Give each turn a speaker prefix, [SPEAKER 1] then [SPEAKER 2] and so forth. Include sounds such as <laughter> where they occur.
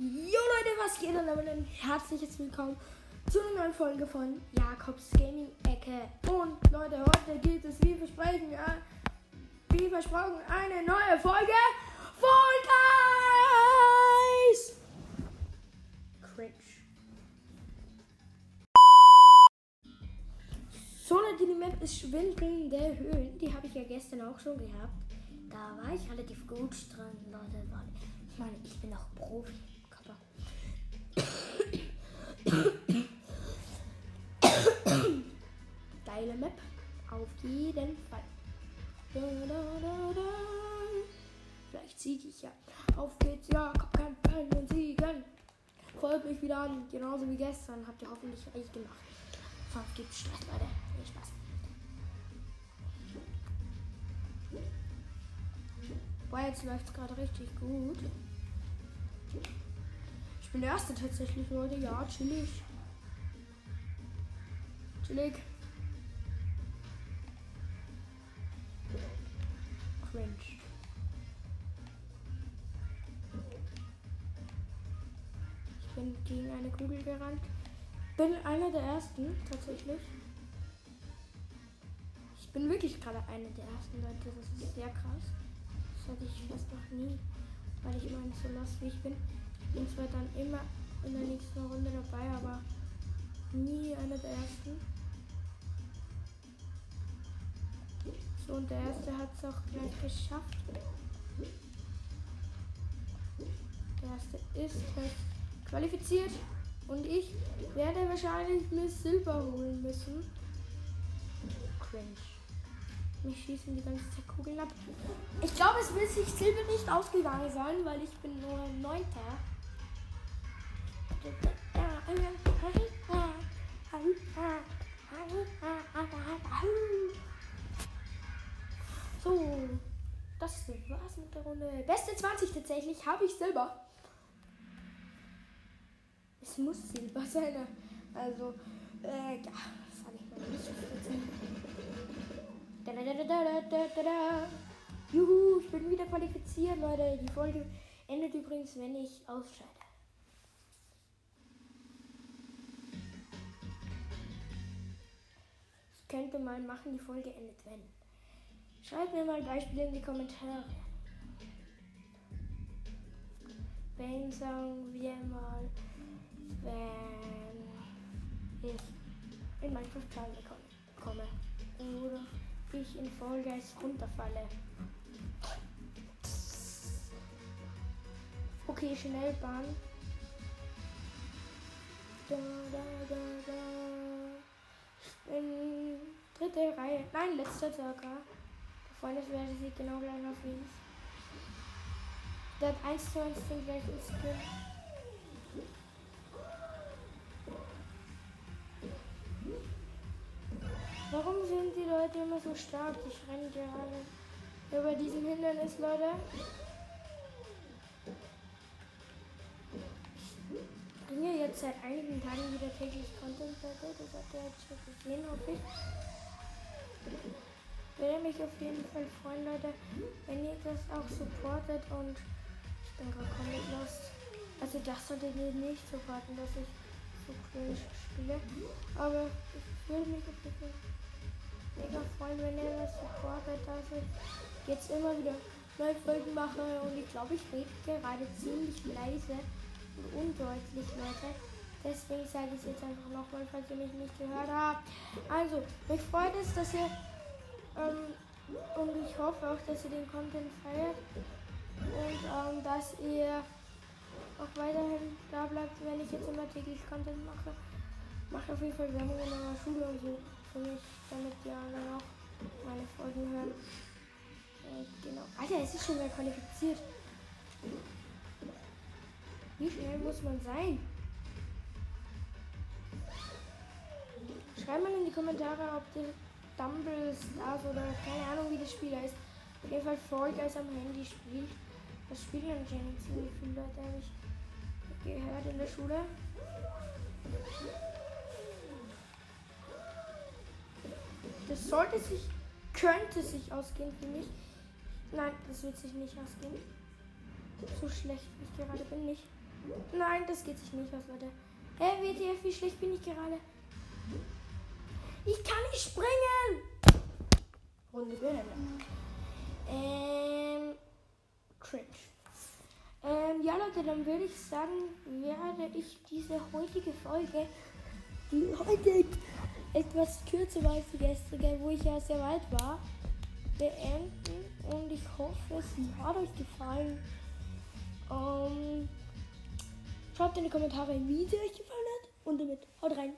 [SPEAKER 1] Jo Leute, was geht? Und damit ein herzliches Willkommen zu einer neuen Folge von Jakobs Gaming Ecke. Und Leute, heute geht es wie versprochen, ja, wie versprochen, eine neue Folge Fall Guys! Cringe. So Leute, die Map ist Schwindeln der Höhlen. Die habe ich ja gestern auch schon gehabt. Da war ich relativ gut dran, Leute. Ich meine, ich bin auch Profi. Geile Map. Auf jeden Fall. Da, da, da. Vielleicht siege ich ja. Auf geht's, ja, komm, kein Pennen und siegen. Folgt mich wieder an, genauso wie gestern. Habt ihr hoffentlich recht gemacht. Sonst gibt's Stress, Leute. Nee, Spaß. Boah, jetzt läuft's gerade richtig gut. Ich bin der Erste tatsächlich, Leute. Ja, chillig. Chillig. Cringe. Ich bin gegen eine Kugel gerannt. Bin einer der Ersten, tatsächlich. Ich bin wirklich gerade einer der Ersten, Leute. Das ist sehr krass. Das hatte ich fast noch nie, weil ich immer so lost wie ich bin. Bin zwar dann immer in der nächsten Runde dabei, aber nie einer der Ersten. So, und der Erste hat es auch gleich geschafft. Der Erste ist qualifiziert. Und ich werde wahrscheinlich mir Silber holen müssen. Cringe. Mich schießen die ganze Zeit Kugeln ab. Ich glaube, es will sich Silber nicht ausgegangen sein, weil ich bin nur Neunter. So, das war's mit der Runde. Beste 20 tatsächlich, habe ich Silber. Es muss Silber <laughs> sein. Also, äh, ja, sag ich mal nicht. Juhu, ich bin wieder qualifiziert, Leute. Die Folge endet übrigens, wenn ich ausscheide. Könnte mal machen, die Folge endet, wenn. Schreibt mir mal Beispiele in die Kommentare. Wenn sagen wir mal, wenn ich in Minecraft Teile komme oder ich in Guys runterfalle. Okay, Schnellbahn. Da, da, da, da. In dritte Reihe. Nein, letzter sogar. Freundeswerte sieht genau gleich aus wie ich. Der hat 1 zu 1 den gleichen Skin. Warum sind die Leute immer so stark? Ich renne gerade über diesem Hindernis, Leute. Jetzt seit einigen Tagen wieder täglich Content, Leute. Das habt ihr jetzt schon gesehen, hoffe ich. Würde mich auf jeden Fall freuen, Leute, wenn ihr das auch supportet und ich bin gerade komplett lost. Also das solltet ihr nicht supporten, dass ich so cringe spiele. Aber ich würde mich auf jeden Fall mega freuen, wenn ihr das supportet, dass ich jetzt immer wieder neue Folgen mache und ich glaube, ich rede gerade ziemlich leise undeutlich, Leute. Deswegen sage ich es jetzt einfach nochmal, falls ihr mich nicht gehört habt. Also, mich freut es, dass ihr ähm, und ich hoffe auch, dass ihr den Content feiert und ähm, dass ihr auch weiterhin da bleibt, wenn ich jetzt immer täglich Content mache. Macht auf jeden Fall Werbung in meiner Schule und so für mich, damit die anderen auch meine Folgen hören. Äh, genau. Alter, es ist schon mal qualifiziert. Wie schnell muss man sein? Schreibt mal in die Kommentare, ob ihr Dumble oder keine Ahnung wie das Spiel heißt. Auf jeden Fall Fall Guys am Handy spielt. Das spielen anscheinend ziemlich viele Leute, habe ich gehört in der Schule. Das sollte sich, könnte sich ausgehen für mich. Nein, das wird sich nicht ausgehen. So schlecht wie ich gerade bin, nicht. Nein, das geht sich nicht aus, Leute. Hä, hey, WTF, wie schlecht bin ich gerade? Ich kann nicht springen! Runde beenden. Ähm, cringe. Ähm, ja, Leute, dann würde ich sagen, werde ich diese heutige Folge, die heute etwas kürzer war als die gestrige, wo ich ja sehr weit war, beenden. Und ich hoffe, es hat euch gefallen. Ähm, schreibt in die Kommentare, wie sie euch gefallen hat. Und damit haut rein.